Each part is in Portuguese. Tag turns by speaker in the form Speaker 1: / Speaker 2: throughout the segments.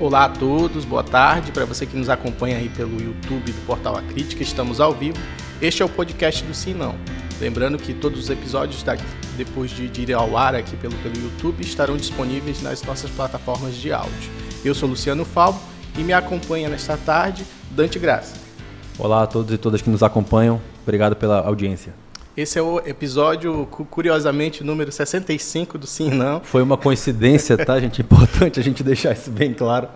Speaker 1: Olá a todos, boa tarde. Para você que nos acompanha aí pelo YouTube do Portal A Crítica, estamos ao vivo. Este é o podcast do Sim Não. Lembrando que todos os episódios, depois de, ir ao ar aqui pelo, pelo YouTube, estarão disponíveis nas nossas plataformas de áudio. Eu sou Luciano Falbo e me acompanha nesta tarde Dante Graça.
Speaker 2: Olá a todos e todas que nos acompanham. Obrigado pela audiência.
Speaker 1: Esse é o episódio, curiosamente, número 65 do Sim Não.
Speaker 2: Foi uma coincidência, tá, gente? Importante a gente deixar isso bem claro.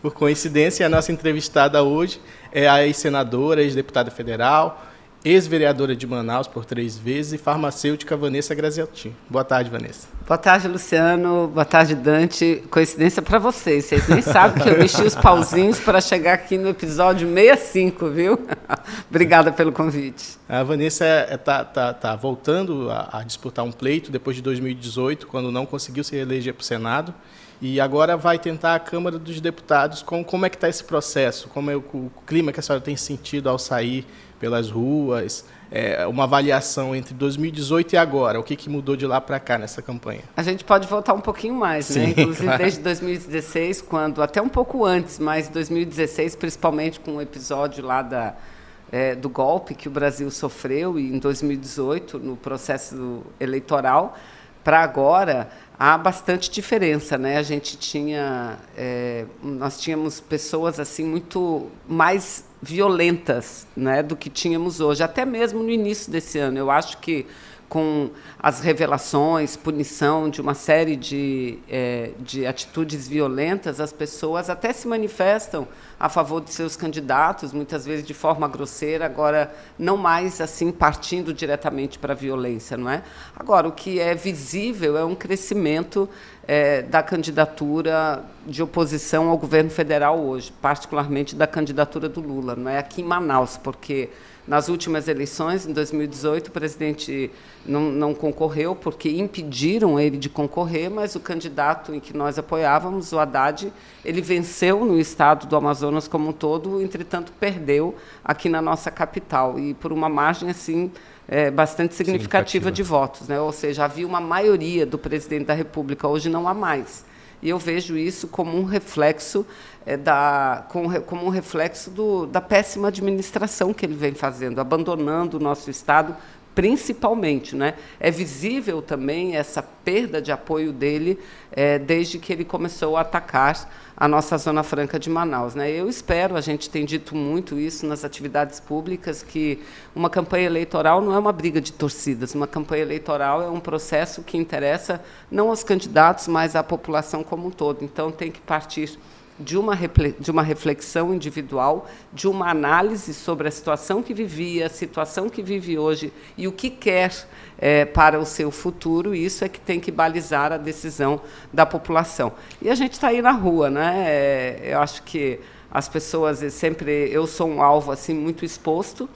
Speaker 1: Por coincidência, a nossa entrevistada hoje é a ex-senadora, ex-deputada federal, ex-vereadora de Manaus por três vezes e farmacêutica Vanessa Grazieltin. Boa tarde, Vanessa.
Speaker 3: Boa tarde, Luciano. Boa tarde, Dante. Coincidência para vocês. Vocês nem sabem que eu mexi os pauzinhos para chegar aqui no episódio 65, viu? Obrigada pelo convite.
Speaker 1: A Vanessa está é, tá, tá, tá voltando a, a, disputar um pleito depois de 2018, quando não conseguiu se eleger para o Senado. E agora vai tentar a Câmara dos Deputados. Com, como é que está esse processo? Como é o, o clima que a senhora tem sentido ao sair pelas ruas, é, uma avaliação entre 2018 e agora, o que, que mudou de lá para cá nessa campanha?
Speaker 3: A gente pode voltar um pouquinho mais, né? Sim, né? Inclusive claro. desde 2016, quando até um pouco antes, mas 2016, principalmente com o episódio lá da é, do golpe que o Brasil sofreu e em 2018 no processo eleitoral para agora há bastante diferença, né? A gente tinha, é, nós tínhamos pessoas assim muito mais violentas, né, do que tínhamos hoje, até mesmo no início desse ano. Eu acho que com as revelações, punição de uma série de, é, de atitudes violentas, as pessoas até se manifestam a favor de seus candidatos, muitas vezes de forma grosseira, agora não mais assim partindo diretamente para a violência, não é? Agora o que é visível é um crescimento é, da candidatura de oposição ao governo federal hoje, particularmente da candidatura do Lula, não é aqui em Manaus, porque nas últimas eleições, em 2018, o presidente não, não, concorreu porque impediram ele de concorrer, mas o candidato em que nós apoiávamos, o Haddad, ele venceu no estado do Amazonas como um todo, entretanto perdeu aqui na nossa capital e por uma margem assim é, bastante significativa, significativa de votos, né? Ou seja, havia uma maioria do presidente da República, hoje não há mais. E eu vejo isso como um reflexo é, da, como, um reflexo do, da péssima administração que ele vem fazendo, abandonando o nosso Estado principalmente. Né? É visível também essa perda de apoio dele é, desde que ele começou a atacar a nossa Zona Franca de Manaus. Né? Eu espero, a gente tem dito muito isso nas atividades públicas, que uma campanha eleitoral não é uma briga de torcidas, uma campanha eleitoral é um processo que interessa não aos candidatos, mas à população como um todo. Então, tem que partir de uma, de uma reflexão individual, de uma análise sobre a situação que vivia, a situação que vive hoje e o que quer é, para o seu futuro, e isso é que tem que balizar a decisão da população. E a gente está aí na rua, né? É, eu acho que as pessoas sempre, eu sou um alvo assim muito exposto,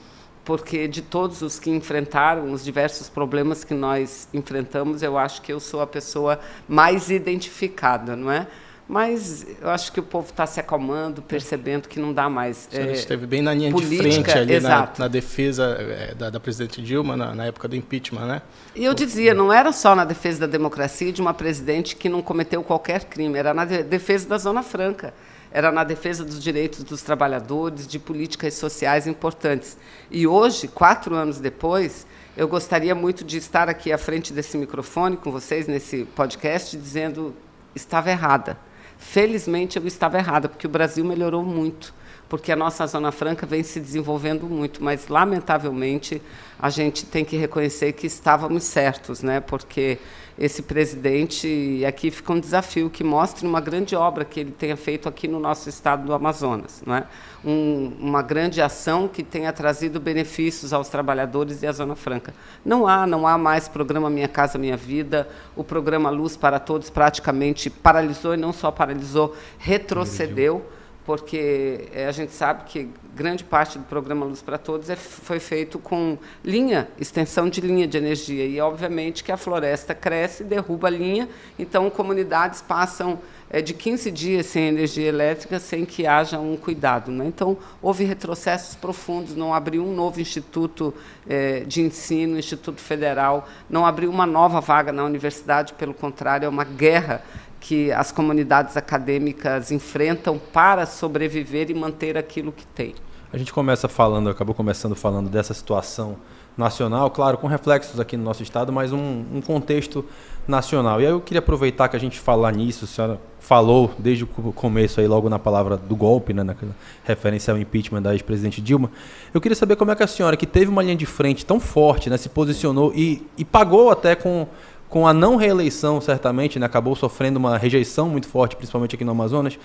Speaker 3: porque de todos os que enfrentaram os diversos problemas que nós enfrentamos, eu acho que eu sou a pessoa mais identificada, não é? Mas eu acho que o povo está se acalmando, percebendo que não dá mais.
Speaker 1: Você é, esteve bem na linha política, de frente ali na, na, defesa é, da, da, presidente Dilma na, na, época do impeachment, né?
Speaker 3: E eu dizia, não era só na defesa da democracia de uma presidente que não cometeu qualquer crime, era na defesa da Zona Franca, era na defesa dos direitos dos trabalhadores, de políticas sociais importantes. E hoje, quatro anos depois, eu gostaria muito de estar aqui à frente desse microfone com vocês nesse podcast dizendo estava errada Felizmente eu estava errada, porque o Brasil melhorou muito, porque a nossa Zona Franca vem se desenvolvendo muito, mas lamentavelmente a gente tem que reconhecer que estávamos certos, né? Porque esse presidente, e aqui fica um desafio, que mostre uma grande obra que ele tenha feito aqui no nosso estado do Amazonas. Não é? Um, uma grande ação que tenha trazido benefícios aos trabalhadores e à Zona Franca. Não há, não há mais programa Minha Casa Minha Vida, o programa Luz para Todos praticamente paralisou, e não só paralisou, retrocedeu porque eh, a gente sabe que grande parte do programa Luz para Todos é, foi feito com linha, extensão de linha de energia. E, obviamente, que a floresta cresce, derruba a linha, então comunidades passam é, de 15 dias sem energia elétrica sem que haja um cuidado. Né? Então, houve retrocessos profundos, não abriu um novo instituto é, de ensino, Instituto Federal, não abriu uma nova vaga na universidade, pelo contrário, é uma guerra que as comunidades acadêmicas enfrentam para sobreviver e manter aquilo que tem.
Speaker 2: A gente começa falando, acabou começando falando dessa situação nacional, claro, com reflexos aqui no nosso estado, mas um, um contexto nacional. E aí eu queria aproveitar que a gente falar nisso, a senhora falou desde o começo aí, logo na palavra do golpe, né, naquela referência ao impeachment da ex-presidente Dilma. Eu queria saber como é que a senhora, que teve uma linha de frente tão forte, né, se posicionou e, e pagou até com com a não reeleição, certamente, né, acabou sofrendo uma rejeição muito forte, principalmente aqui no Amazonas.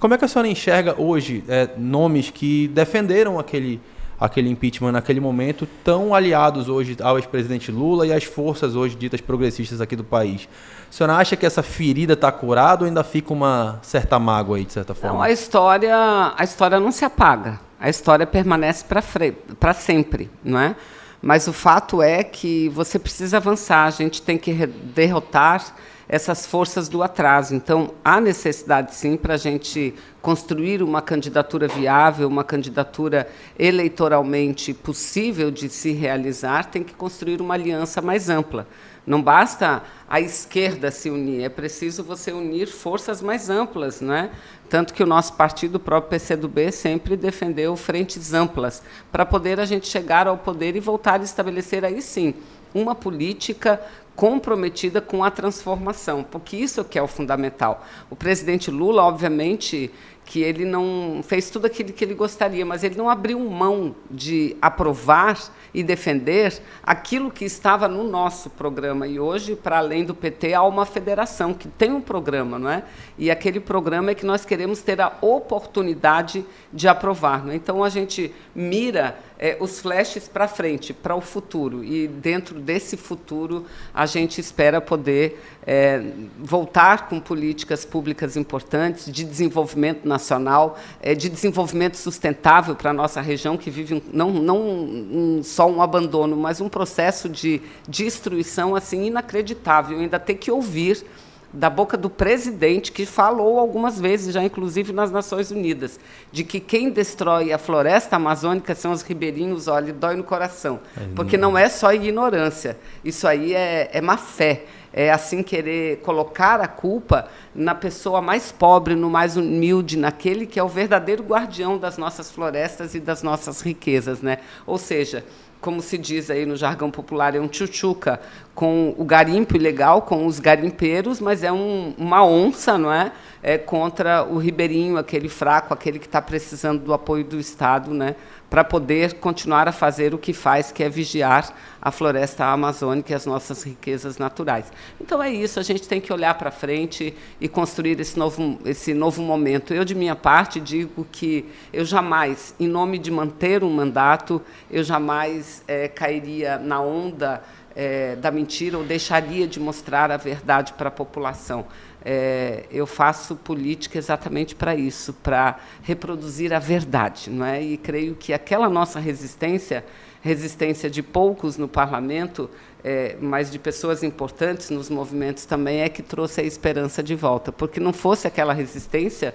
Speaker 2: Como é que a senhora enxerga hoje é, nomes que defenderam aquele, aquele impeachment naquele momento, tão aliados hoje ao ex-presidente Lula e às forças hoje ditas progressistas aqui do país? A senhora acha que essa ferida está curada ou ainda fica uma certa mágoa aí, de certa forma?
Speaker 3: Não, a história, a história não se apaga. A história permanece para sempre, não é? Mas o fato é que você precisa avançar, a gente tem que derrotar essas forças do atraso. Então, há necessidade, sim, para a gente construir uma candidatura viável, uma candidatura eleitoralmente possível de se realizar, tem que construir uma aliança mais ampla. Não basta a esquerda se unir, é preciso você unir forças mais amplas, não é? Tanto que o nosso partido, o próprio PCdoB, sempre defendeu frentes amplas para poder a gente chegar ao poder e voltar a estabelecer aí sim uma política comprometida com a transformação, porque isso que é o fundamental. O presidente Lula, obviamente, que ele não fez tudo aquilo que ele gostaria, mas ele não abriu mão de aprovar e defender aquilo que estava no nosso programa. E hoje, para além do PT, há uma federação que tem um programa, não é? E aquele programa é que nós queremos ter a oportunidade de aprovar. Não é? Então a gente mira é, os flashes para frente, para o futuro. E dentro desse futuro a gente espera poder é, voltar com políticas públicas importantes de desenvolvimento nacional, é, de desenvolvimento sustentável para a nossa região, que vive um, não, não um, só um abandono, mas um processo de destruição assim inacreditável. Ainda ter que ouvir da boca do presidente, que falou algumas vezes, já inclusive nas Nações Unidas, de que quem destrói a floresta amazônica são os ribeirinhos, olha, dói no coração. É, porque não é só ignorância, isso aí é, é má fé é, assim querer colocar a culpa na pessoa mais pobre, no mais humilde, naquele que é o verdadeiro guardião das nossas florestas e das nossas riquezas, né? Ou seja, como se diz aí no jargão popular, é um tchutchuca com o garimpo ilegal, com os garimpeiros, mas é um, uma onça, não é? é? Contra o ribeirinho, aquele fraco, aquele que está precisando do apoio do Estado, né? Para poder continuar a fazer o que faz, que é vigiar a floresta amazônica e as nossas riquezas naturais. Então é isso, a gente tem que olhar para frente e construir esse novo, esse novo momento. Eu, de minha parte, digo que eu jamais, em nome de manter um mandato, eu jamais é, cairia na onda é, da mentira ou deixaria de mostrar a verdade para a população é, eu faço política exatamente para isso, para reproduzir a verdade, não é? E creio que aquela nossa resistência, resistência de poucos no parlamento, é, mas de pessoas importantes nos movimentos também, é que trouxe a esperança de volta, porque não fosse aquela resistência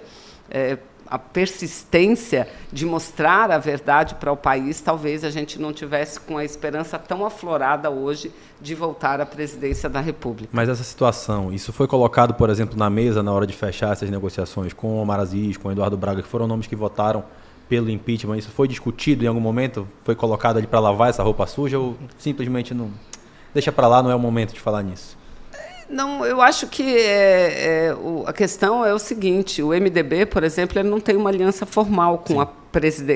Speaker 3: é, a persistência de mostrar a verdade para o país, talvez a gente não tivesse com a esperança tão aflorada hoje de voltar à presidência da República.
Speaker 2: Mas essa situação, isso foi colocado, por exemplo, na mesa na hora de fechar essas negociações com o Omar Aziz, com o Eduardo Braga, que foram nomes que votaram pelo impeachment, isso foi discutido em algum momento? Foi colocado ali para lavar essa roupa suja ou simplesmente não deixa para lá, não é o momento de falar nisso?
Speaker 3: Não, eu acho que é, é, o, a questão é o seguinte: o MDB, por exemplo, ele não tem uma aliança formal com, a,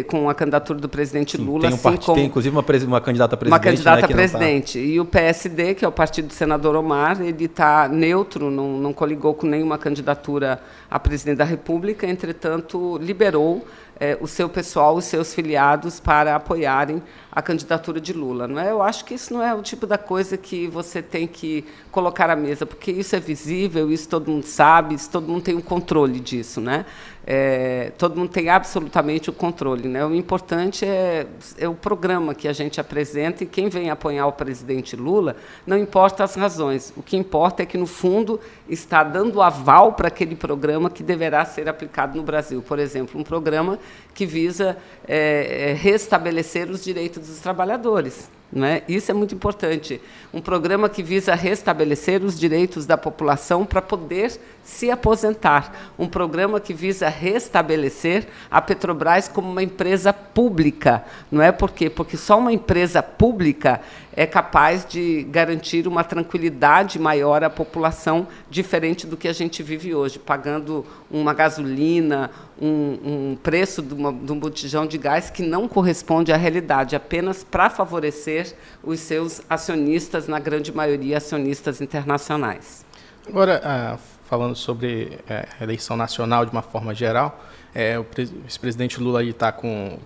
Speaker 3: com a candidatura do presidente Sim, Lula.
Speaker 2: Tem, um assim como, tem inclusive uma, uma candidata a presidente.
Speaker 3: Uma candidata
Speaker 2: né,
Speaker 3: a tá presidente. Tá... E o PSD, que é o partido do senador Omar, ele está neutro, não, não coligou com nenhuma candidatura a presidente da República, entretanto, liberou é, o seu pessoal, os seus filiados, para apoiarem a candidatura de Lula. Não é? Eu acho que isso não é o tipo da coisa que você tem que colocar à mesa, porque isso é visível, isso todo mundo sabe, isso todo mundo tem um controle disso. Né? É, todo mundo tem absolutamente o controle. Né? O importante é, é, o programa que a gente apresenta e quem vem apoiar o presidente Lula, não importa as razões. O que importa é que, no fundo, está dando aval para aquele programa que deverá ser aplicado no Brasil. Por exemplo, um programa que visa é, é restabelecer os direitos dos trabalhadores. É? Isso é muito importante. Um programa que visa restabelecer os direitos da população para poder se aposentar. Um programa que visa restabelecer a Petrobras como uma empresa pública. Não é por quê? Porque só uma empresa pública é capaz de garantir uma tranquilidade maior à população, diferente do que a gente vive hoje, pagando uma gasolina, um, um preço de, uma, de um botijão de gás que não corresponde à realidade, apenas para favorecer os seus acionistas, na grande maioria acionistas internacionais.
Speaker 1: Agora, ah, falando sobre é, a eleição nacional de uma forma geral, é, o vice-presidente Lula está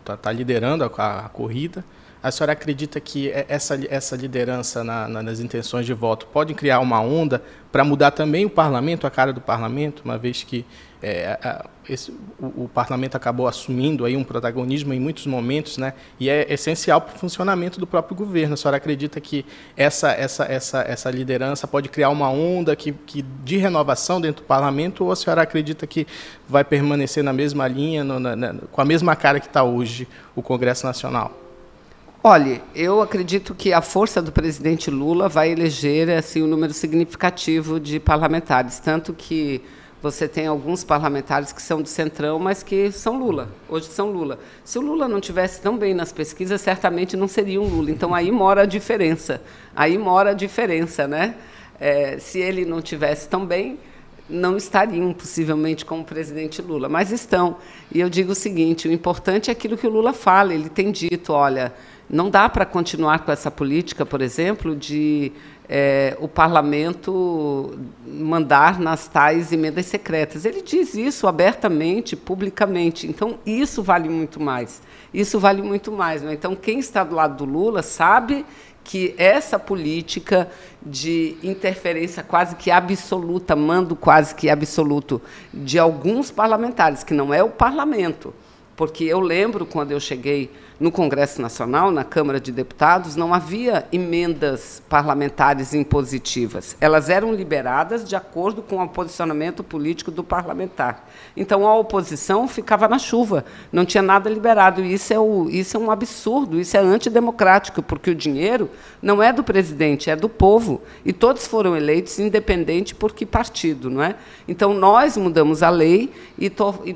Speaker 1: tá, tá liderando a corrida. A senhora acredita que essa, essa liderança na, na, nas intenções de voto pode criar uma onda para mudar também o parlamento, a cara do parlamento, uma vez que é, a, esse, o, o, parlamento acabou assumindo aí um protagonismo em muitos momentos, né? E é essencial para o funcionamento do próprio governo. A senhora acredita que essa, essa, essa, essa liderança pode criar uma onda que, que de renovação dentro do parlamento ou a senhora acredita que vai permanecer na mesma linha, no, na, na, com a mesma cara que está hoje o Congresso Nacional?
Speaker 3: Olha, eu acredito que a força do presidente Lula vai eleger assim um número significativo de parlamentares, tanto que você tem alguns parlamentares que são do Centrão, mas que são Lula. Hoje são Lula. Se o Lula não tivesse tão bem nas pesquisas, certamente não seria um Lula. Então aí mora a diferença. Aí mora a diferença, né? É, se ele não tivesse tão bem, não estariam possivelmente como o presidente Lula, mas estão. E eu digo o seguinte: o importante é aquilo que o Lula fala. Ele tem dito, olha não dá para continuar com essa política, por exemplo, de é, o parlamento mandar nas tais emendas secretas. Ele diz isso abertamente, publicamente. Então, isso vale muito mais. Isso vale muito mais. Né? Então, quem está do lado do Lula sabe que essa política de interferência quase que absoluta, mando quase que absoluto de alguns parlamentares, que não é o parlamento, porque eu lembro quando eu cheguei no Congresso Nacional, na Câmara de Deputados, não havia emendas parlamentares impositivas. Elas eram liberadas de acordo com o posicionamento político do parlamentar. Então, a oposição ficava na chuva, não tinha nada liberado. E isso é, o, isso é um absurdo, isso é antidemocrático, porque o dinheiro não é do presidente, é do povo. E todos foram eleitos, independente por que partido. Não é? Então, nós mudamos a lei e, tor e,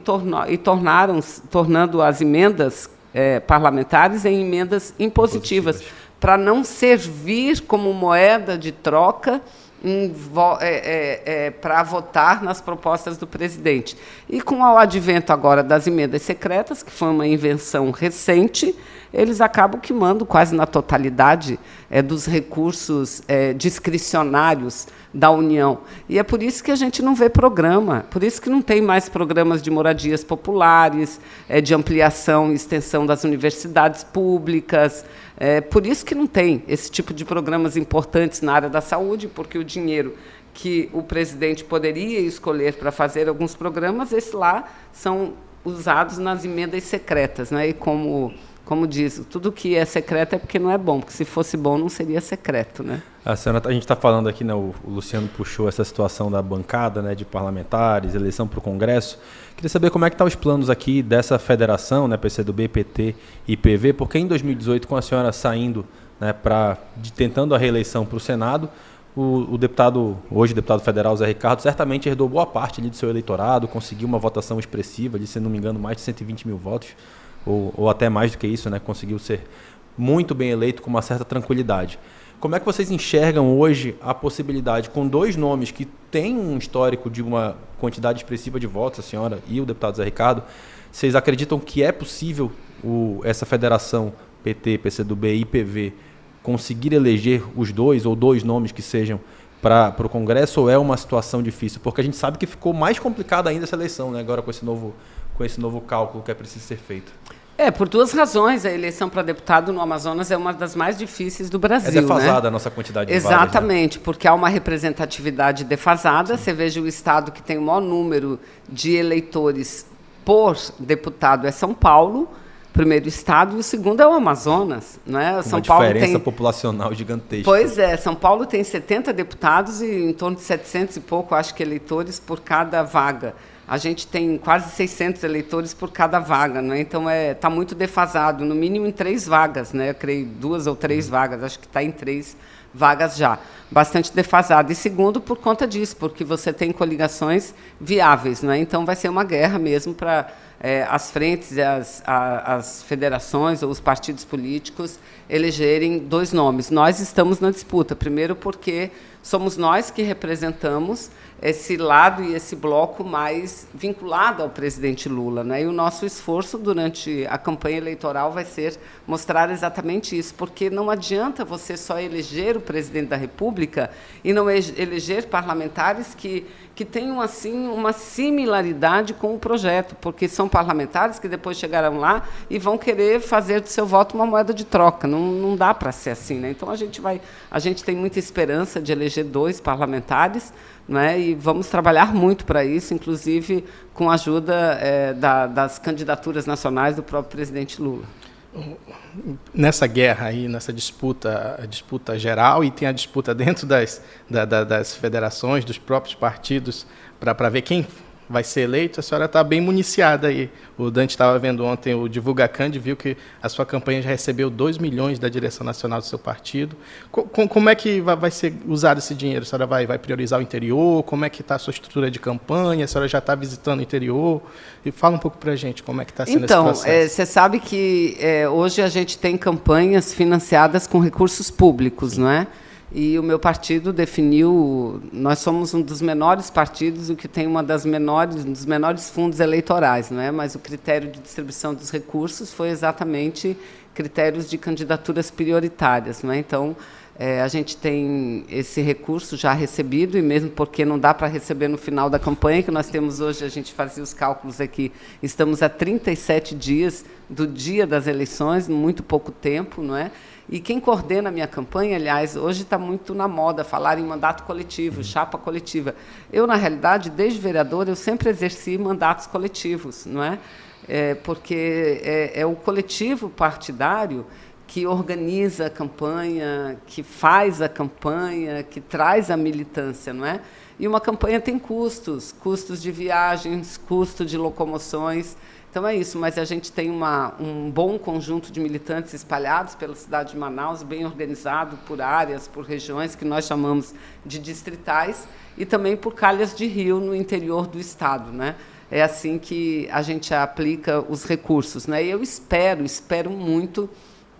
Speaker 3: e tornaram, tornando as emendas é, parlamentares em emendas impositivas, para não servir como moeda de troca é, é, é, para votar nas propostas do presidente. E com o advento agora das emendas secretas, que foi uma invenção recente, eles acabam queimando quase na totalidade é, dos recursos é, discricionários da União. E é por isso que a gente não vê programa, por isso que não tem mais programas de moradias populares, é, de ampliação e extensão das universidades públicas. É, por isso que não tem esse tipo de programas importantes na área da saúde, porque o dinheiro que o presidente poderia escolher para fazer alguns programas, esses lá são usados nas emendas secretas, né? E como como diz, tudo que é secreto é porque não é bom, porque se fosse bom não seria secreto, né?
Speaker 2: A, senhora, a gente está falando aqui, né, o, Luciano puxou essa situação da bancada, né, de parlamentares, eleição para o Congresso. Queria saber como é que estão tá os planos aqui dessa federação, né, PCdoB, PT e PV, porque em 2018, com a senhora saindo, né, para tentando a reeleição para o Senado, o, o, deputado, hoje deputado federal Zé Ricardo, certamente herdou boa parte ali do seu eleitorado, conseguiu uma votação expressiva de, se não me engano, mais de 120 mil votos ou, ou até mais do que isso, né, conseguiu ser muito bem eleito com uma certa tranquilidade. Como é que vocês enxergam hoje a possibilidade, com dois nomes que têm um histórico de uma quantidade expressiva de votos, a senhora e o deputado Zé Ricardo, vocês acreditam que é possível o, essa federação PT, PCdoB e IPV conseguir eleger os dois ou dois nomes que sejam para o Congresso ou é uma situação difícil? Porque a gente sabe que ficou mais complicada ainda essa eleição, né? agora com esse novo com esse novo cálculo que é preciso ser feito?
Speaker 3: É, por duas razões. A eleição para deputado no Amazonas é uma das mais difíceis do Brasil. É
Speaker 2: defasada
Speaker 3: né?
Speaker 2: a nossa quantidade de
Speaker 3: Exatamente,
Speaker 2: vagas, né?
Speaker 3: porque há uma representatividade defasada. Sim. Você veja o estado que tem o maior número de eleitores por deputado é São Paulo. primeiro estado e o segundo é o Amazonas, né?
Speaker 2: São Uma Paulo diferença tem... populacional gigantesca.
Speaker 3: Pois é, São Paulo tem 70 deputados e em torno de 700 e pouco, acho que eleitores por cada vaga. A gente tem quase 600 eleitores por cada vaga, né? Então é está muito defasado, no mínimo em três vagas, né? Eu creio duas ou três vagas, acho que está em três vagas já, bastante defasado. E segundo, por conta disso, porque você tem coligações viáveis, né? Então vai ser uma guerra mesmo para é, as frentes, as, a, as federações ou os partidos políticos elegerem dois nomes. Nós estamos na disputa, primeiro porque somos nós que representamos esse lado e esse bloco mais vinculado ao presidente Lula. Né? E o nosso esforço durante a campanha eleitoral vai ser mostrar exatamente isso, porque não adianta você só eleger o presidente da República e não eleger parlamentares que, que tenham assim uma similaridade com o projeto, porque são parlamentares que depois chegarão lá e vão querer fazer do seu voto uma moeda de troca. Não, não dá para ser assim. Né? Então a gente vai, a gente tem muita esperança de eleger dois parlamentares né? e vamos trabalhar muito para isso, inclusive com a ajuda é, da, das candidaturas nacionais do próprio presidente Lula.
Speaker 1: Nessa guerra aí, nessa disputa, disputa geral, e tem a disputa dentro das, da, da, das federações, dos próprios partidos, para ver quem vai ser eleito, a senhora está bem municiada aí. O Dante estava vendo ontem o Divulga Cande, viu que a sua campanha já recebeu 2 milhões da direção nacional do seu partido. Com, como é que vai ser usado esse dinheiro? A senhora vai, vai priorizar o interior? Como é que está a sua estrutura de campanha? A senhora já está visitando o interior? E fala um pouco para a gente como é que está sendo
Speaker 3: então,
Speaker 1: esse processo. Então,
Speaker 3: você sabe que é, hoje a gente tem campanhas financiadas com recursos públicos, Sim. não é? E o meu partido definiu, nós somos um dos menores partidos, o que tem uma das menores, um dos menores fundos eleitorais, não é? Mas o critério de distribuição dos recursos foi exatamente critérios de candidaturas prioritárias, não é? Então, é, a gente tem esse recurso já recebido, e mesmo porque não dá para receber no final da campanha, que nós temos hoje, a gente fazia os cálculos aqui, estamos a 37 dias do dia das eleições, muito pouco tempo, não é? E quem coordena a minha campanha, aliás, hoje está muito na moda falar em mandato coletivo, chapa coletiva. Eu, na realidade, desde vereador, eu sempre exerci mandatos coletivos, não é? é porque é, é o coletivo partidário que organiza a campanha, que faz a campanha, que traz a militância, não é? E uma campanha tem custos, custos de viagens, custo de locomoções. Então é isso, mas a gente tem uma, um bom conjunto de militantes espalhados pela cidade de Manaus, bem organizado por áreas, por regiões que nós chamamos de distritais, e também por calhas de rio no interior do estado. Né? É assim que a gente aplica os recursos. Né? E eu espero, espero muito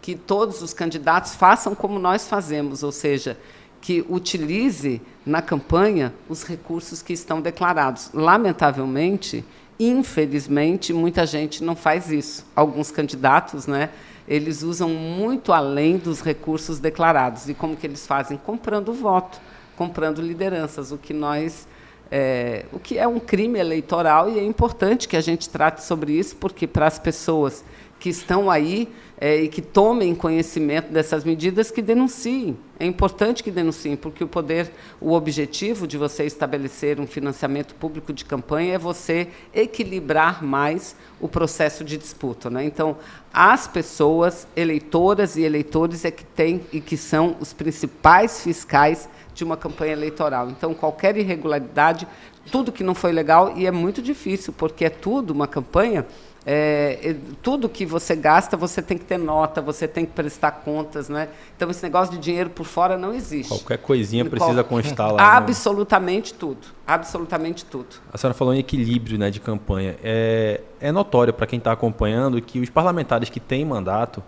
Speaker 3: que todos os candidatos façam como nós fazemos, ou seja, que utilize na campanha os recursos que estão declarados. Lamentavelmente, Infelizmente, muita gente não faz isso. Alguns candidatos, né, eles usam muito além dos recursos declarados. E como que eles fazem? Comprando voto, comprando lideranças, o que nós é, o que é um crime eleitoral e é importante que a gente trate sobre isso, porque para as pessoas que estão aí é, e que tomem conhecimento dessas medidas, que denunciem. É importante que denunciem, porque o poder, o objetivo de você estabelecer um financiamento público de campanha é você equilibrar mais o processo de disputa. Né? Então, as pessoas, eleitoras e eleitores, é que têm e que são os principais fiscais de uma campanha eleitoral. Então, qualquer irregularidade, tudo que não foi legal, e é muito difícil, porque é tudo uma campanha é, tudo que você gasta, você tem que ter nota, você tem que prestar contas, né? Então esse negócio de dinheiro por fora não existe.
Speaker 2: Qualquer coisinha precisa Qual... constar lá.
Speaker 3: Né? Absolutamente né? tudo, absolutamente tudo.
Speaker 2: A senhora falou em equilíbrio, né, de campanha. É, é notório para quem está acompanhando que os parlamentares que têm mandato,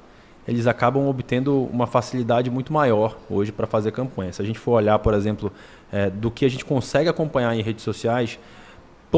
Speaker 2: eles acabam obtendo uma facilidade muito maior hoje para fazer campanha. Se a gente for olhar, por exemplo, é, do que a gente consegue acompanhar em redes sociais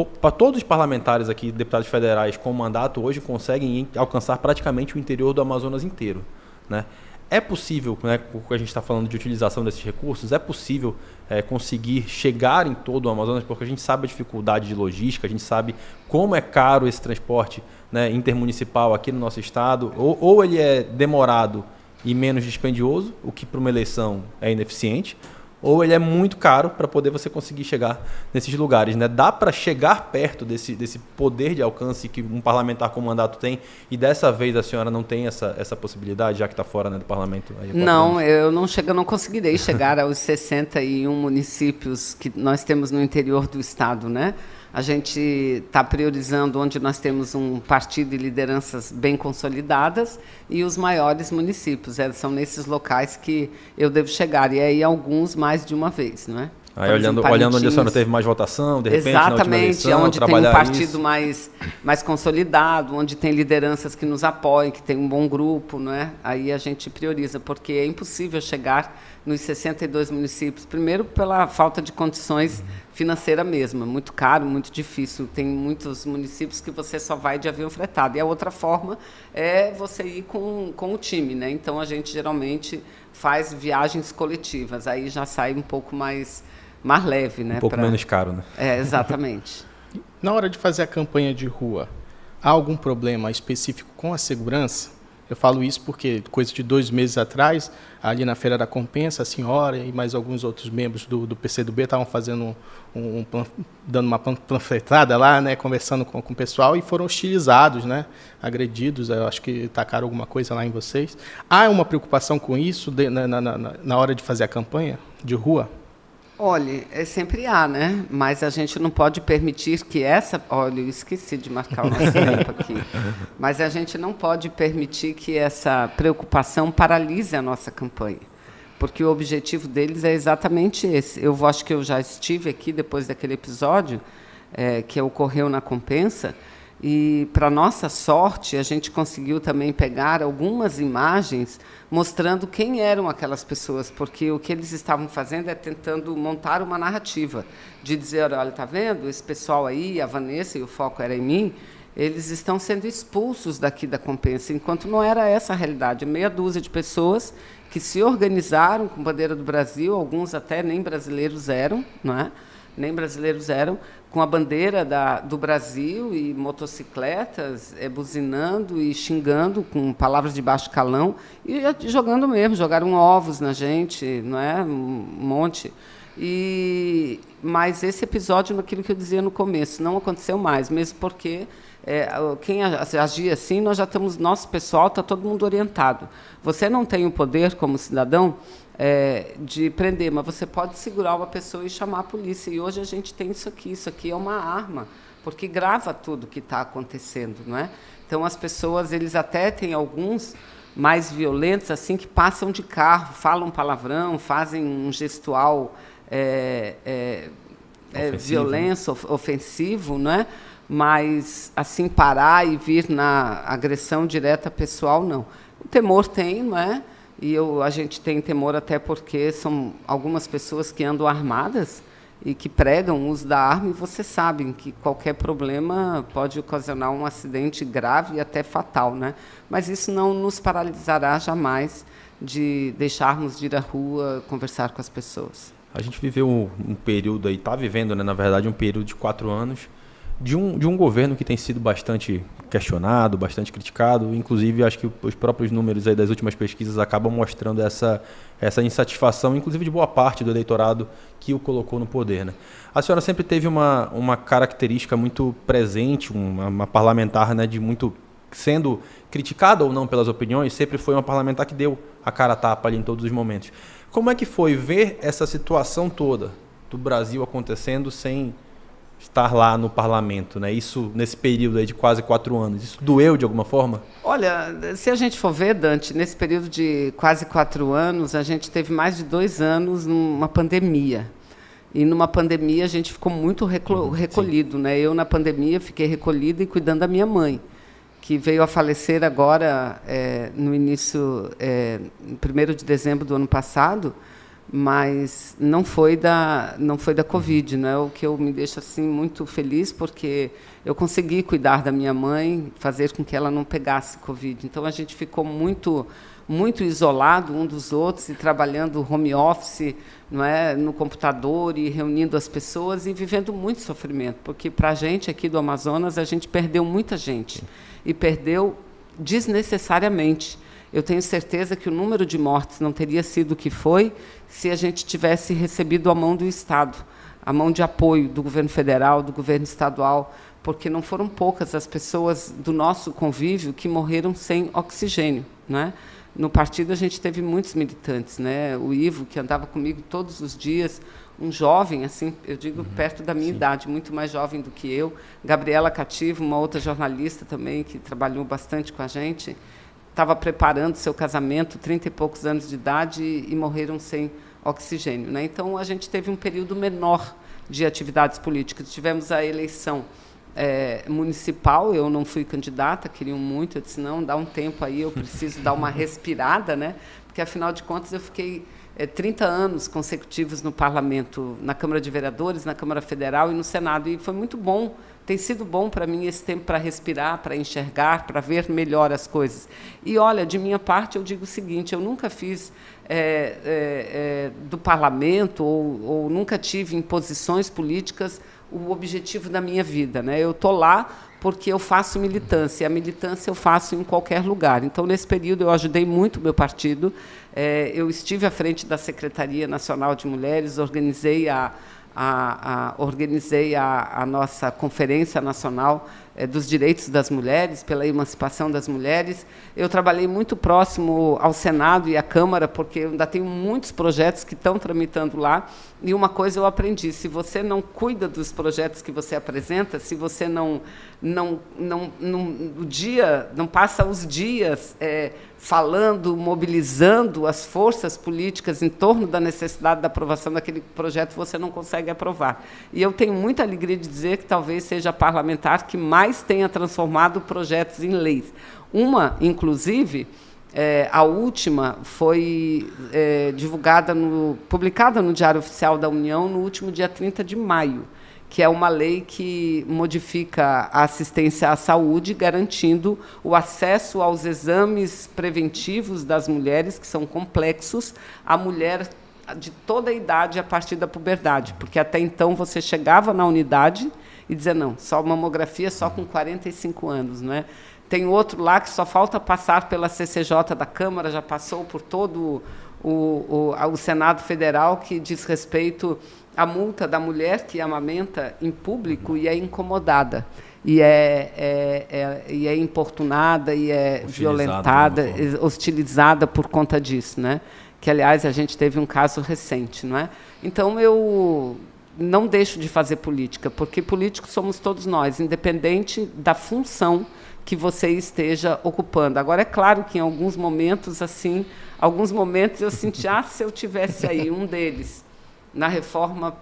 Speaker 2: para todos os parlamentares aqui, deputados federais com mandato, hoje conseguem alcançar praticamente o interior do Amazonas inteiro. Né? É possível, né, a gente está falando de utilização desses recursos, é possível é, conseguir chegar em todo o Amazonas, porque a gente sabe a dificuldade de logística, a gente sabe como é caro esse transporte né, intermunicipal aqui no nosso estado, ou, ou ele é demorado e menos dispendioso, o que para uma eleição é ineficiente, ou ele é muito caro para poder você conseguir chegar nesses lugares. Né? Dá para chegar perto desse, desse poder de alcance que um parlamentar com mandato tem e dessa vez a senhora não tem essa, essa possibilidade, já que está fora né, do parlamento?
Speaker 3: não, anos? eu não, chego, não conseguirei chegar aos 61 municípios que nós temos no interior do estado, né? A gente está priorizando onde nós temos um partido e lideranças bem consolidadas e os maiores municípios. É, são nesses locais que eu devo chegar. E aí alguns mais de uma vez, não é?
Speaker 2: Aí olhando, olhando onde a senhora teve mais votação, de repente,
Speaker 3: Exatamente,
Speaker 2: eleição,
Speaker 3: onde tem um partido mais, mais consolidado, onde tem lideranças que nos apoiam, que tem um bom grupo, não é? Aí a gente prioriza, porque é impossível chegar nos 62 municípios. Primeiro, pela falta de condições financeiras mesmo, muito caro, muito difícil. Tem muitos municípios que você só vai de avião fretado. E a outra forma é você ir com, com o time, né? Então a gente geralmente faz viagens coletivas. Aí já sai um pouco mais mais leve, né?
Speaker 2: Um pouco
Speaker 3: pra...
Speaker 2: menos caro, né?
Speaker 3: É, exatamente.
Speaker 1: Na hora de fazer a campanha de rua, há algum problema específico com a segurança? Eu falo isso porque, coisa de dois meses atrás, ali na Feira da Compensa, a senhora e mais alguns outros membros do, do PCdoB estavam fazendo um, um, dando uma panfletada lá, né, conversando com, com o pessoal e foram hostilizados, né, agredidos. Eu acho que tacaram alguma coisa lá em vocês. Há uma preocupação com isso de, na, na, na, na hora de fazer a campanha de rua?
Speaker 3: Olha, é sempre há, né? Mas a gente não pode permitir que essa. Olha, eu esqueci de marcar o nosso tempo aqui. Mas a gente não pode permitir que essa preocupação paralise a nossa campanha. Porque o objetivo deles é exatamente esse. Eu acho que eu já estive aqui depois daquele episódio é, que ocorreu na compensa. E, para nossa sorte, a gente conseguiu também pegar algumas imagens mostrando quem eram aquelas pessoas, porque o que eles estavam fazendo é tentando montar uma narrativa, de dizer, olha, está vendo, esse pessoal aí, a Vanessa, e o foco era em mim, eles estão sendo expulsos daqui da compensa, enquanto não era essa a realidade. Meia dúzia de pessoas que se organizaram com bandeira do Brasil, alguns até nem brasileiros eram, não é? Nem brasileiros eram, com a bandeira da, do Brasil e motocicletas, é, buzinando e xingando com palavras de baixo calão e jogando mesmo, jogaram ovos na gente, não é, um monte. E mas esse episódio, naquilo que eu dizia no começo, não aconteceu mais, mesmo porque é, quem agir assim, nós já estamos, nosso pessoal está todo mundo orientado. Você não tem o poder como cidadão é, de prender, mas você pode segurar uma pessoa e chamar a polícia. E hoje a gente tem isso aqui. Isso aqui é uma arma, porque grava tudo que está acontecendo, não é? Então as pessoas, eles até têm alguns mais violentos assim que passam de carro, falam palavrão, fazem um gestual é, é, é violência, ofensivo, não é? Mas assim parar e vir na agressão direta pessoal não. O temor tem, não é? E eu, a gente tem temor até porque são algumas pessoas que andam armadas e que pregam o uso da arma, e vocês sabem que qualquer problema pode ocasionar um acidente grave e até fatal. Né? Mas isso não nos paralisará jamais de deixarmos de ir à rua conversar com as pessoas.
Speaker 2: A gente viveu um, período aí, está vivendo, né, na verdade, um período de quatro anos de um, de um governo que tem sido bastante questionado, bastante criticado. Inclusive, acho que os próprios números das últimas pesquisas acabam mostrando essa, essa insatisfação, inclusive de boa parte do eleitorado que o colocou no poder. Né? A senhora sempre teve uma, uma característica muito presente, uma, uma parlamentar né, de muito sendo criticada ou não pelas opiniões, sempre foi uma parlamentar que deu a cara a tapa ali em todos os momentos. Como é que foi ver essa situação toda do Brasil acontecendo sem estar lá no parlamento, né? Isso nesse período aí de quase quatro anos, isso doeu de alguma forma?
Speaker 3: Olha, se a gente for ver, Dante, nesse período de quase quatro anos, a gente teve mais de dois anos numa pandemia. E numa pandemia a gente ficou muito uhum, recolhido, né? Eu na pandemia fiquei recolhida e cuidando da minha mãe, que veio a falecer agora é, no início, é, 1 de dezembro do ano passado mas não foi da não foi da covid né? O que eu me deixa assim muito feliz porque eu consegui cuidar da minha mãe fazer com que ela não pegasse covid. Então a gente ficou muito muito isolado um dos outros e trabalhando home office não é no computador e reunindo as pessoas e vivendo muito sofrimento. Porque para a gente aqui do Amazonas a gente perdeu muita gente. E perdeu desnecessariamente Eu tenho certeza que o número de mortes não teria sido o que foi se a gente tivesse recebido a mão do Estado, a mão de apoio do governo federal, do governo estadual, porque não foram poucas as pessoas do nosso convívio que morreram sem oxigênio. Né? No partido a gente teve muitos militantes, né? O Ivo que andava comigo todos os dias, um jovem, assim, eu digo uhum. perto da minha Sim. idade, muito mais jovem do que eu. Gabriela Cativo, uma outra jornalista também que trabalhou bastante com a gente, estava preparando seu casamento, trinta e poucos anos de idade e, e morreram sem oxigênio, né? Então a gente teve um período menor de atividades políticas. Tivemos a eleição é, municipal, eu não fui candidata, queriam muito, eu disse, não, dá um tempo aí, eu preciso dar uma respirada, né? Porque, afinal de contas, eu fiquei é, 30 anos consecutivos no parlamento, na Câmara de Vereadores, na Câmara Federal e no Senado, e foi muito bom, tem sido bom para mim esse tempo para respirar, para enxergar, para ver melhor as coisas. E, olha, de minha parte, eu digo o seguinte, eu nunca fiz é, é do parlamento ou, ou nunca tive em posições políticas o objetivo da minha vida. Né? Eu estou lá porque eu faço militância. A militância eu faço em qualquer lugar. Então, nesse período, eu ajudei muito o meu partido. É, eu estive à frente da Secretaria Nacional de Mulheres, organizei a, a, a organizei a, a, nossa Conferência Nacional dos Direitos das Mulheres, pela emancipação das mulheres. Eu trabalhei muito próximo ao Senado e à Câmara, porque ainda tenho muitos projetos que estão tramitando lá. E uma coisa eu aprendi: se você não cuida dos projetos que você apresenta, se você não, não, não, não o dia, não passa os dias é, falando, mobilizando as forças políticas em torno da necessidade da aprovação daquele projeto, você não consegue aprovar. E eu tenho muita alegria de dizer que talvez seja a parlamentar que mais tenha transformado projetos em leis. Uma, inclusive, é, a última foi é, divulgada, no, publicada no Diário Oficial da União no último dia 30 de maio que é uma lei que modifica a assistência à saúde, garantindo o acesso aos exames preventivos das mulheres, que são complexos, à mulher de toda a idade a partir da puberdade, porque até então você chegava na unidade e dizia não, só mamografia só com 45 anos, não é? Tem outro lá que só falta passar pela CCJ da Câmara, já passou por todo o, o, o Senado Federal, que diz respeito a multa da mulher que amamenta em público e é incomodada e é, é, é, e é importunada e é violentada, hostilizada por conta disso, né? Que aliás a gente teve um caso recente, não é? Então eu não deixo de fazer política, porque políticos somos todos nós, independente da função que você esteja ocupando. Agora é claro que em alguns momentos assim, alguns momentos eu senti, ah, se eu tivesse aí um deles na reforma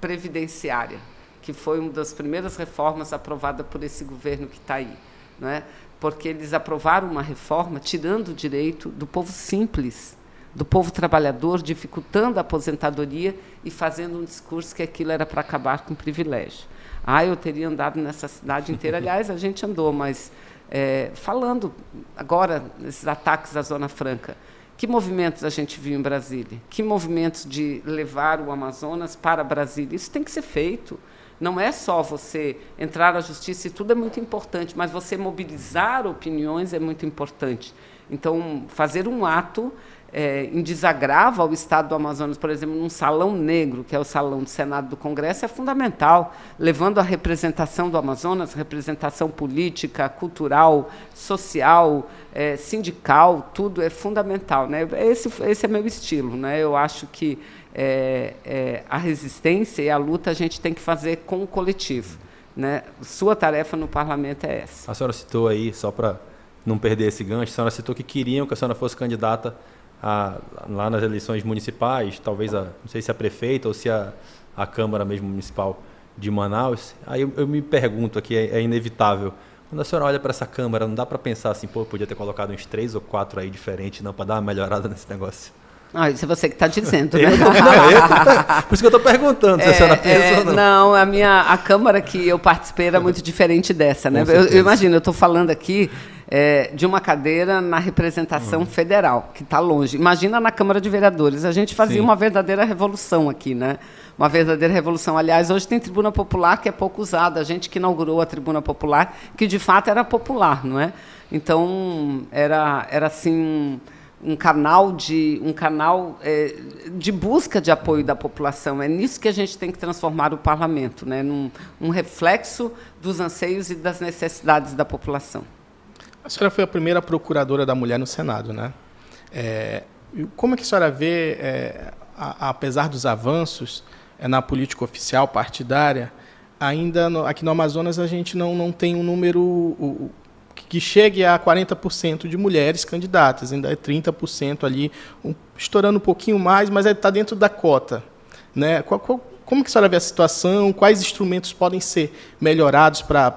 Speaker 3: previdenciária, que foi uma das primeiras reformas aprovada por esse governo que está aí. Não é? Porque eles aprovaram uma reforma tirando o direito do povo simples, do povo trabalhador, dificultando a aposentadoria e fazendo um discurso que aquilo era para acabar com o privilégio. Ah, eu teria andado nessa cidade inteira. Aliás, a gente andou, mas é, falando agora nesses ataques à Zona Franca. Que movimentos a gente viu em Brasília? Que movimentos de levar o Amazonas para Brasília? Isso tem que ser feito. Não é só você entrar na justiça, e tudo é muito importante, mas você mobilizar opiniões é muito importante. Então, fazer um ato é, em desagravo ao Estado do Amazonas, por exemplo, num salão negro, que é o salão do Senado do Congresso, é fundamental, levando a representação do Amazonas, representação política, cultural, social, é, sindical, tudo é fundamental. Né? Esse, esse é meu estilo. Né? Eu acho que é, é, a resistência e a luta a gente tem que fazer com o coletivo. Né? Sua tarefa no parlamento é essa.
Speaker 2: A senhora citou aí, só para não perder esse gancho, a senhora citou que queriam que a senhora fosse candidata a, lá nas eleições municipais, talvez a, não sei se a prefeita ou se a, a Câmara mesmo municipal de Manaus. Aí eu, eu me pergunto aqui, é, é, inevitável. Quando a senhora olha para essa Câmara, não dá para pensar assim, pô, podia ter colocado uns três ou quatro aí diferentes, não, para dar uma melhorada nesse negócio?
Speaker 3: Ah, isso é você que está dizendo, né?
Speaker 2: Eu, não, eu, por isso que eu estou perguntando se é, a senhora pensa é, ou não.
Speaker 3: Não, a minha a Câmara que eu participei era muito diferente dessa, né? Eu, eu, imagino, eu estou falando aqui é, de uma cadeira na representação uhum. federal, que está longe. Imagina na Câmara de Vereadores. A gente fazia Sim. uma verdadeira revolução aqui, né? uma verdadeira revolução. Aliás, hoje tem tribuna popular que é pouco usada. A gente que inaugurou a tribuna popular, que de fato era popular, não é? Então era era assim um canal de um canal é, de busca de apoio da população. É nisso que a gente tem que transformar o parlamento, né? Num um reflexo dos anseios e das necessidades da população.
Speaker 1: A senhora foi a primeira procuradora da mulher no Senado, né? É, como é que a senhora vê, é, a, apesar dos avanços é, na política oficial partidária, ainda no, aqui no Amazonas a gente não, não tem um número o, que chegue a 40% de mulheres candidatas, ainda é 30% ali, um, estourando um pouquinho mais, mas está dentro da cota. Né? Qual, qual, como que a senhora vê a situação? Quais instrumentos podem ser melhorados para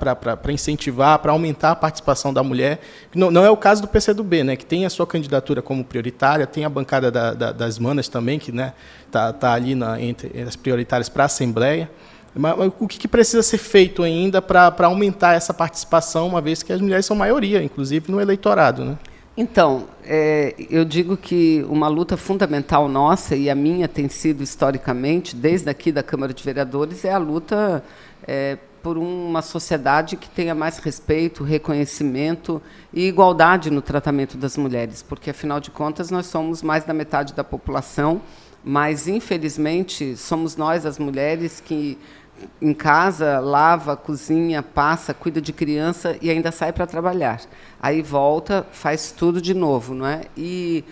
Speaker 1: incentivar, para aumentar a participação da mulher? Não, não, é o caso do PCdoB, né, que tem a sua candidatura como prioritária, tem a bancada da, da, das manas também, que está né, tá, tá ali na, entre as prioritárias para a Assembleia. Mas, mas o que, que, precisa ser feito ainda para aumentar essa participação, uma vez que as mulheres são maioria, inclusive no eleitorado? Né?
Speaker 3: Então, é, eu digo que uma luta fundamental nossa, e a minha tem sido historicamente, desde aqui da Câmara de Vereadores, é a luta é, por uma sociedade que tenha mais respeito, reconhecimento e igualdade no tratamento das mulheres, porque, afinal de contas, nós somos mais da metade da população, mas, infelizmente, somos nós, as mulheres, que em casa, lava, cozinha, passa, cuida de criança e ainda sai para trabalhar. Aí volta, faz tudo de novo, não é? E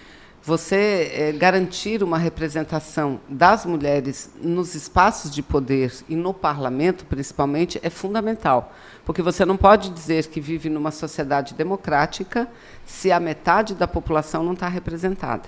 Speaker 3: você é, garantir uma representação das mulheres nos espaços de poder e no parlamento, principalmente, é fundamental. Porque você não pode dizer que vive numa sociedade democrática se a metade da população não está representada.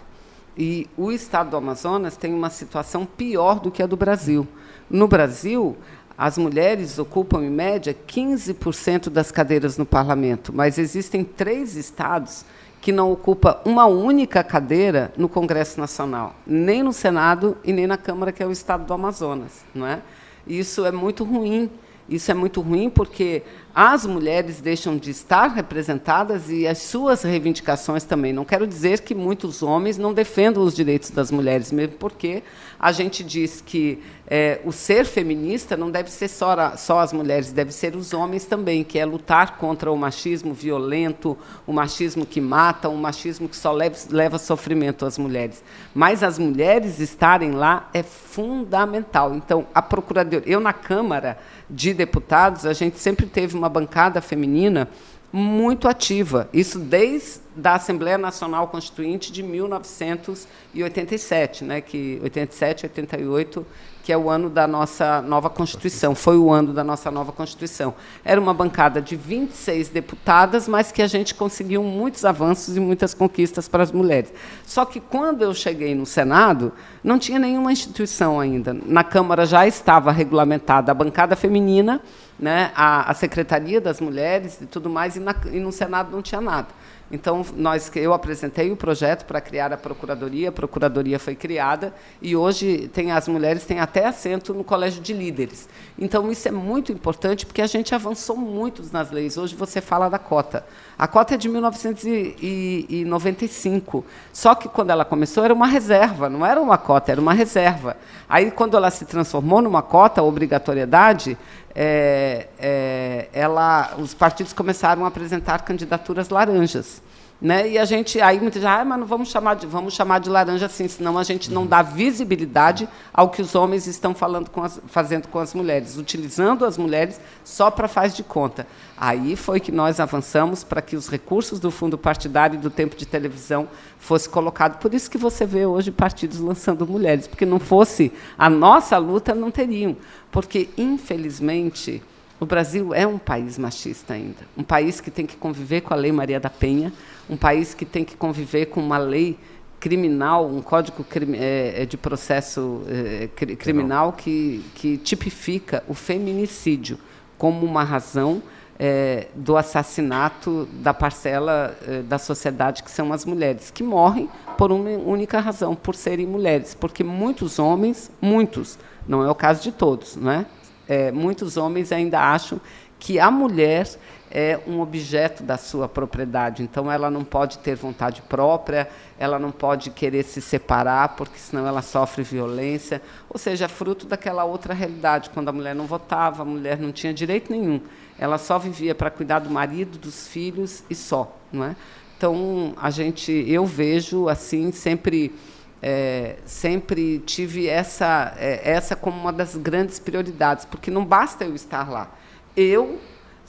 Speaker 3: E o estado do Amazonas tem uma situação pior do que a do Brasil. No Brasil, as mulheres ocupam, em média, 15% das cadeiras no parlamento, mas existem três estados que não ocupam uma única cadeira no Congresso Nacional, nem no Senado e nem na Câmara, que é o estado do Amazonas. Não é? Isso é muito ruim. Isso é muito ruim porque as mulheres deixam de estar representadas e as suas reivindicações também. Não quero dizer que muitos homens não defendam os direitos das mulheres, mesmo porque a gente diz que é, o ser feminista não deve ser só, só as mulheres, deve ser os homens também, que é lutar contra o machismo violento, o machismo que mata, o machismo que só leva, leva sofrimento às mulheres. Mas as mulheres estarem lá é fundamental. Então, a Procuradoria, eu na Câmara de Deputados, a gente sempre teve uma bancada feminina muito ativa. Isso desde a Assembleia Nacional Constituinte de 1987, né, que 87, 88 que é o ano da nossa nova Constituição, foi o ano da nossa nova Constituição. Era uma bancada de 26 deputadas, mas que a gente conseguiu muitos avanços e muitas conquistas para as mulheres. Só que quando eu cheguei no Senado, não tinha nenhuma instituição ainda. Na Câmara já estava regulamentada a bancada feminina, né, a, a Secretaria das Mulheres e tudo mais, e, na, e no Senado não tinha nada. Então, nós, eu apresentei o projeto para criar a procuradoria, a procuradoria foi criada e hoje tem as mulheres têm até assento no colégio de líderes. Então, isso é muito importante porque a gente avançou muito nas leis. Hoje você fala da cota. A cota é de 1995. Só que quando ela começou era uma reserva, não era uma cota, era uma reserva. Aí, quando ela se transformou numa cota, obrigatoriedade, é, é, ela, os partidos começaram a apresentar candidaturas laranjas. Né? E a gente aí muita gente, ah, mas não vamos chamar de vamos chamar de laranja assim, senão a gente não dá visibilidade ao que os homens estão falando com as, fazendo com as mulheres, utilizando as mulheres só para faz de conta. Aí foi que nós avançamos para que os recursos do fundo partidário e do tempo de televisão fosse colocado. Por isso que você vê hoje partidos lançando mulheres, porque não fosse a nossa luta não teriam, porque infelizmente o Brasil é um país machista ainda, um país que tem que conviver com a Lei Maria da Penha, um país que tem que conviver com uma lei criminal, um código é, é, de processo é, criminal que, que tipifica o feminicídio como uma razão é, do assassinato da parcela é, da sociedade que são as mulheres, que morrem por uma única razão, por serem mulheres, porque muitos homens, muitos, não é o caso de todos, não é? É, muitos homens ainda acham que a mulher é um objeto da sua propriedade. Então, ela não pode ter vontade própria, ela não pode querer se separar, porque senão ela sofre violência. Ou seja, é fruto daquela outra realidade, quando a mulher não votava, a mulher não tinha direito nenhum. Ela só vivia para cuidar do marido, dos filhos e só. Não é? Então, a gente, eu vejo assim, sempre. É, sempre tive essa, é, essa como uma das grandes prioridades, porque não basta eu estar lá. Eu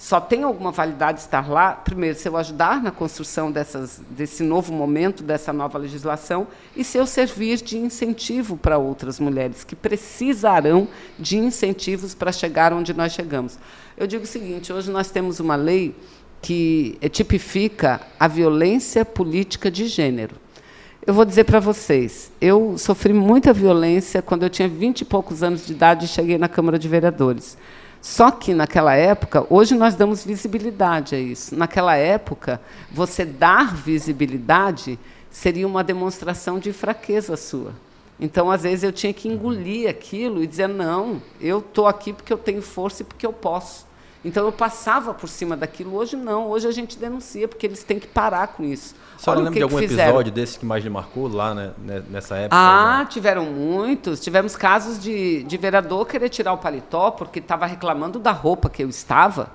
Speaker 3: só tem alguma validade estar lá, primeiro, se eu ajudar na construção dessas, desse novo momento, dessa nova legislação, e se eu servir de incentivo para outras mulheres que precisarão de incentivos para chegar onde nós chegamos. Eu digo o seguinte: hoje nós temos uma lei que tipifica a violência política de gênero. Eu vou dizer para vocês, eu sofri muita violência quando eu tinha vinte e poucos anos de idade e cheguei na Câmara de Vereadores. Só que naquela época, hoje nós damos visibilidade a isso. Naquela época, você dar visibilidade seria uma demonstração de fraqueza sua. Então, às vezes, eu tinha que engolir aquilo e dizer: não, eu estou aqui porque eu tenho força e porque eu posso. Então eu passava por cima daquilo. Hoje não, hoje a gente denuncia, porque eles têm que parar com isso.
Speaker 2: A senhora lembra de algum episódio desse que mais lhe marcou lá né, nessa época?
Speaker 3: Ah, né? tiveram muitos. Tivemos casos de, de vereador querer tirar o paletó porque estava reclamando da roupa que eu estava,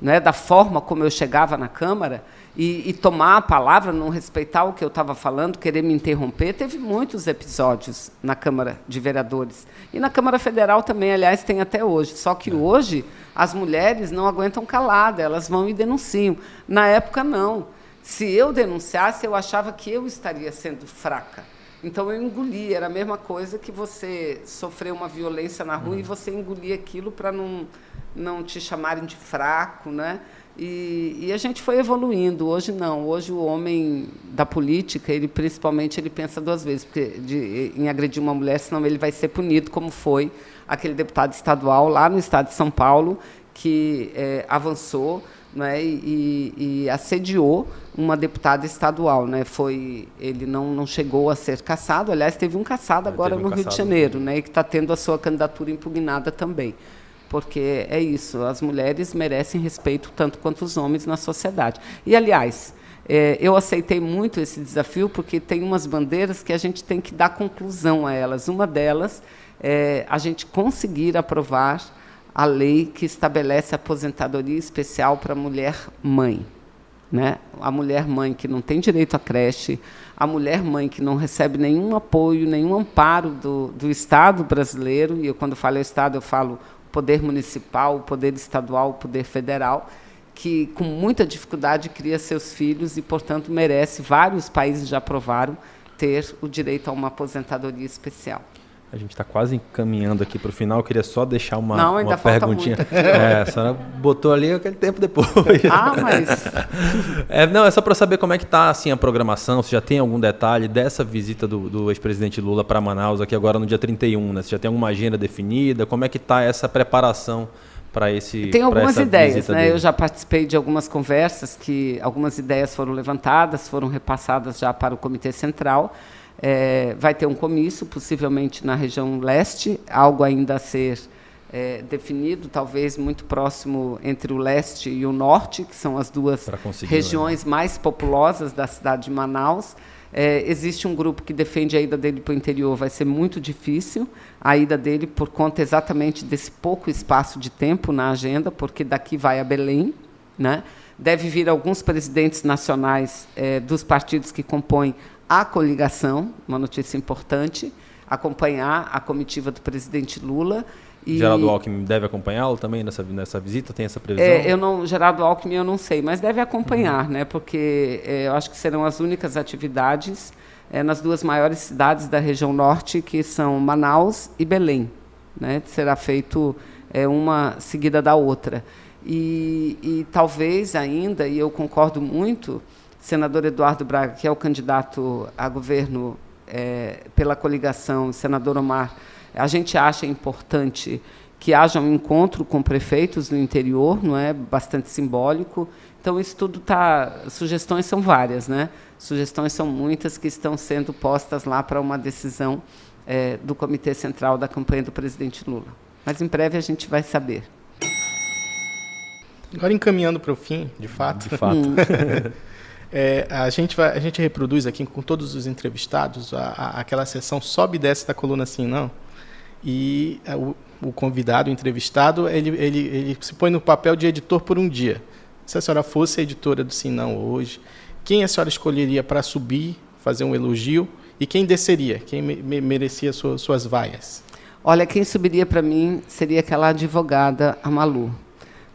Speaker 3: né, da forma como eu chegava na Câmara e, e, tomar a palavra, não respeitar o que eu estava falando, querer me interromper. Teve muitos episódios na Câmara de Vereadores. E na Câmara Federal também, aliás, tem até hoje. Só que é. hoje as mulheres não aguentam calada, elas vão e denunciam. Na época, não. Se eu denunciasse, eu achava que eu estaria sendo fraca. Então eu engoli, era a mesma coisa que você sofrer uma violência na rua uhum. e você engolir aquilo para não, não te chamarem de fraco, né? E, e, a gente foi evoluindo. Hoje não. Hoje o homem da política, ele principalmente ele pensa duas vezes porque de, em agredir uma mulher, senão ele vai ser punido, como foi aquele deputado estadual lá no estado de São Paulo que é, avançou né, e, e, assediou uma deputada estadual. Né, foi, ele não, não chegou a ser caçado. Aliás, teve um caçado agora um no caçado. Rio de Janeiro, né, e que está tendo a sua candidatura impugnada também porque é isso, as mulheres merecem respeito tanto quanto os homens na sociedade. E, aliás, é, eu aceitei muito esse desafio porque tem umas bandeiras que a gente tem que dar conclusão a elas. Uma delas é a gente conseguir aprovar a lei que estabelece aposentadoria especial para a mulher mãe. Né? A mulher mãe que não tem direito à creche, a mulher mãe que não recebe nenhum apoio, nenhum amparo do, do Estado brasileiro, e eu, quando falo Estado, eu falo poder municipal, poder estadual, poder federal, que com muita dificuldade cria seus filhos e, portanto, merece, vários países já aprovaram, ter o direito a uma aposentadoria especial.
Speaker 2: A gente está quase encaminhando aqui para o final. Eu queria só deixar uma, não, ainda uma perguntinha. É, a senhora botou ali aquele tempo depois.
Speaker 3: Ah, mas.
Speaker 2: É, não, é só para saber como é que está assim, a programação, se já tem algum detalhe dessa visita do, do ex-presidente Lula para Manaus aqui agora no dia 31, né? Se já tem alguma agenda definida, como é que está essa preparação para esse
Speaker 3: Tem algumas ideias, né? Dele. Eu já participei de algumas conversas que algumas ideias foram levantadas, foram repassadas já para o Comitê Central. É, vai ter um comício, possivelmente na região leste, algo ainda a ser é, definido, talvez muito próximo entre o leste e o norte, que são as duas regiões né? mais populosas da cidade de Manaus. É, existe um grupo que defende a ida dele para o interior, vai ser muito difícil a ida dele por conta exatamente desse pouco espaço de tempo na agenda, porque daqui vai a Belém, né? Deve vir alguns presidentes nacionais é, dos partidos que compõem a coligação, uma notícia importante, acompanhar a comitiva do presidente Lula.
Speaker 2: E Geraldo Alckmin deve acompanhá-lo também nessa, nessa visita? Tem essa previsão?
Speaker 3: É, eu não, Geraldo Alckmin eu não sei, mas deve acompanhar, uhum. né, porque é, eu acho que serão as únicas atividades é, nas duas maiores cidades da região norte, que são Manaus e Belém. Né, será feito é, uma seguida da outra. E, e talvez ainda, e eu concordo muito, senador Eduardo Braga, que é o candidato a governo é, pela coligação, senador Omar, a gente acha importante que haja um encontro com prefeitos no interior, não é bastante simbólico. Então isso tudo tá, sugestões são várias, né? Sugestões são muitas que estão sendo postas lá para uma decisão é, do Comitê Central da campanha do presidente Lula. Mas em breve a gente vai saber.
Speaker 1: Agora encaminhando para o fim, de fato.
Speaker 2: De fato.
Speaker 1: é, a, gente vai, a gente reproduz aqui com todos os entrevistados a, a, aquela sessão sobe e desce da coluna assim, não? E a, o, o, convidado, o entrevistado, ele, ele, ele se põe no papel de editor por um dia. Se a senhora fosse editora do Sim Não hoje, quem a senhora escolheria para subir, fazer um elogio, e quem desceria? Quem me, merecia suas, suas vaias?
Speaker 3: Olha, quem subiria para mim seria aquela advogada, a Malu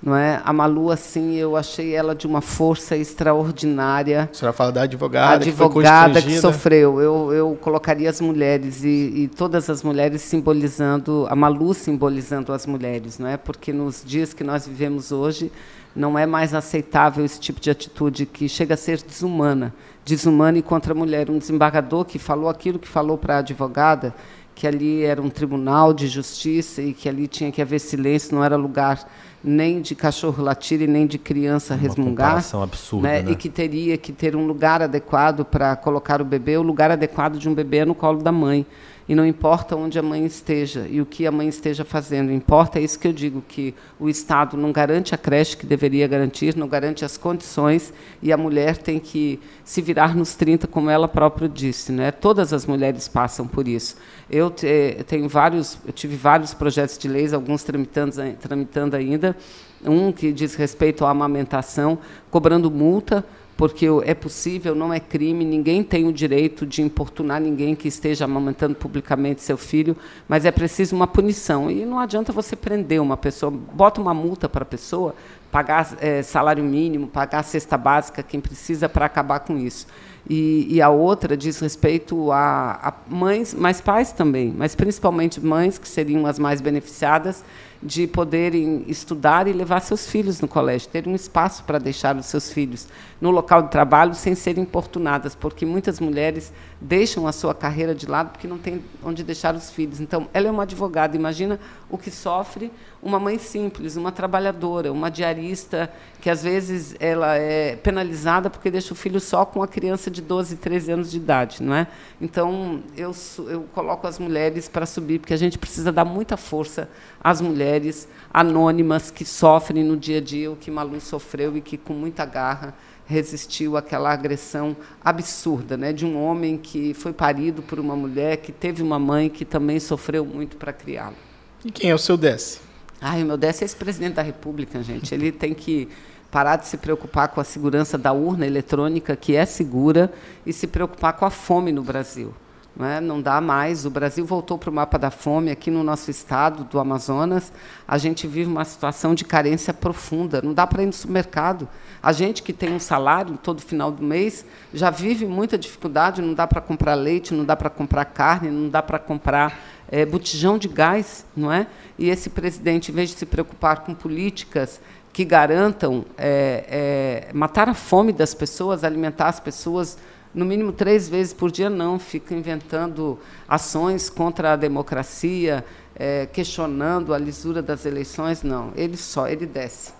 Speaker 3: não é? A Malu, assim, eu achei ela de uma força extraordinária.
Speaker 1: A senhora fala da advogada,
Speaker 3: a advogada que, que sofreu. Eu, eu colocaria as mulheres e, e, todas as mulheres simbolizando a Malu simbolizando as mulheres, não é? Porque nos dias que nós vivemos hoje não é mais aceitável esse tipo de atitude que chega a ser desumana, desumana e contra a mulher. Um desembargador que falou aquilo que falou para a advogada que ali era um tribunal de justiça e que ali tinha que haver silêncio, não era lugar nem de cachorro latir e nem de criança resmungar.
Speaker 2: Uma absurda, né?
Speaker 3: né? E que teria que ter um lugar adequado para colocar o bebê. O lugar adequado de um bebê é no colo da mãe. E não importa onde a mãe esteja e o que a mãe esteja fazendo, importa é isso que eu digo, que o Estado não garante a creche que deveria garantir, não garante as condições, e a mulher tem que se virar nos 30, como ela própria disse. Né? Todas as mulheres passam por isso. Eu tenho vários, eu tive vários projetos de leis, alguns tramitando, tramitando ainda, um que diz respeito à amamentação, cobrando multa porque é possível, não é crime, ninguém tem o direito de importunar ninguém que esteja amamentando publicamente seu filho, mas é preciso uma punição. E não adianta você prender uma pessoa, bota uma multa para a pessoa, pagar é, salário mínimo, pagar cesta básica, quem precisa para acabar com isso. E, e, a outra diz respeito a, a, mães, mas pais também, mas principalmente mães, que seriam as mais beneficiadas, de poderem estudar e levar seus filhos no colégio, ter um espaço para deixar os seus filhos no local de trabalho sem serem importunadas, porque muitas mulheres deixam a sua carreira de lado porque não tem onde deixar os filhos. Então, ela é uma advogada, imagina o que sofre uma mãe simples, uma trabalhadora, uma diarista, que às vezes ela é penalizada porque deixa o filho só com a criança de 12, 13 anos de idade, não é? Então, eu, eu coloco as mulheres para subir, porque a gente precisa dar muita força às mulheres anônimas que sofrem no dia a dia o que Malu sofreu e que, com muita garra, resistiu àquela agressão absurda né, de um homem que foi parido por uma mulher, que teve uma mãe que também sofreu muito para criá-lo.
Speaker 1: E quem é o seu Desce?
Speaker 3: Ai, o meu Décio é ex-presidente da República, gente. Ele tem que parar de se preocupar com a segurança da urna eletrônica, que é segura, e se preocupar com a fome no Brasil. Não, é? não dá mais. O Brasil voltou para o mapa da fome aqui no nosso estado, do Amazonas. A gente vive uma situação de carência profunda. Não dá para ir no supermercado. A gente que tem um salário todo final do mês já vive muita dificuldade. Não dá para comprar leite, não dá para comprar carne, não dá para comprar é, botijão de gás, não é? E esse presidente, em vez de se preocupar com políticas que garantam é, é, matar a fome das pessoas, alimentar as pessoas no mínimo três vezes por dia, não, fica inventando ações contra a democracia, é, questionando a lisura das eleições, não. Ele só, ele desce.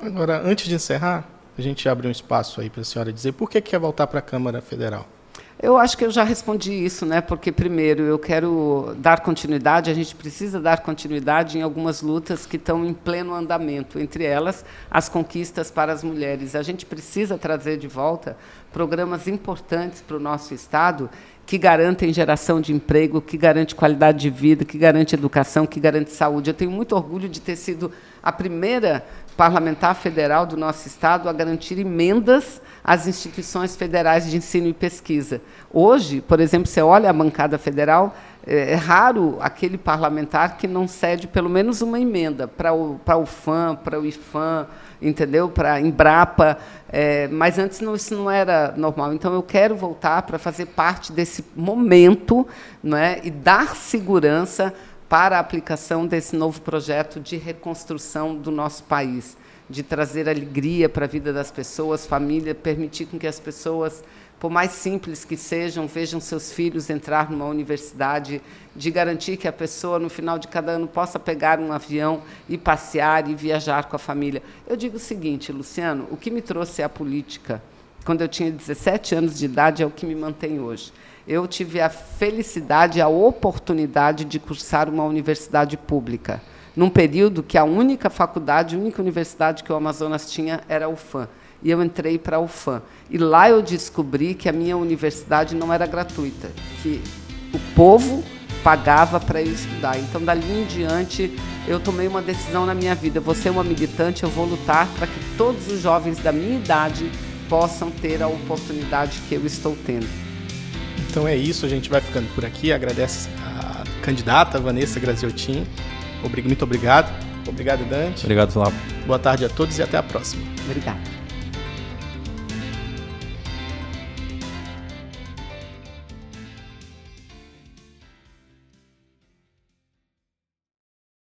Speaker 1: Agora, antes de encerrar, a gente abre um espaço aí para a senhora dizer por que quer voltar para a Câmara Federal.
Speaker 3: Eu acho que eu já respondi isso, né? Porque primeiro eu quero dar continuidade, a gente precisa dar continuidade em algumas lutas que estão em pleno andamento, entre elas as conquistas para as mulheres. A gente precisa trazer de volta programas importantes para o nosso estado que garantem geração de emprego, que garante qualidade de vida, que garante educação, que garante saúde. Eu tenho muito orgulho de ter sido a primeira parlamentar federal do nosso estado a garantir emendas às instituições federais de ensino e pesquisa. Hoje, por exemplo, você olha a bancada federal, é, é raro aquele parlamentar que não cede pelo menos uma emenda para o, para o FAM, para o IFAM, entendeu? Para a Embrapa, é, mas antes não, isso não era normal. Então eu quero voltar para fazer parte desse momento, não é? E dar segurança para a aplicação desse novo projeto de reconstrução do nosso país, de trazer alegria para a vida das pessoas, família, permitir com que as pessoas, por mais simples que sejam, vejam seus filhos entrar numa universidade, de garantir que a pessoa, no final de cada ano, possa pegar um avião e passear e viajar com a família. Eu digo o seguinte, Luciano, o que me trouxe à política quando eu tinha 17 anos de idade é o que me mantém hoje eu tive a felicidade, a oportunidade de cursar uma universidade pública. Num período que a única faculdade, a única universidade que o Amazonas tinha era a UFAM. E eu entrei para a UFAM. E lá eu descobri que a minha universidade não era gratuita, que o povo pagava para eu estudar. Então, dali em diante, eu tomei uma decisão na minha vida. Você é uma militante, eu vou lutar para que todos os jovens da minha idade possam ter a oportunidade que eu estou tendo.
Speaker 1: Então é isso, a gente vai ficando por aqui. Agradece a candidata Vanessa Graziotin. Muito obrigado. Obrigado, Dante.
Speaker 2: Obrigado, Flávio.
Speaker 1: Boa tarde a todos e até a próxima.
Speaker 3: Obrigada.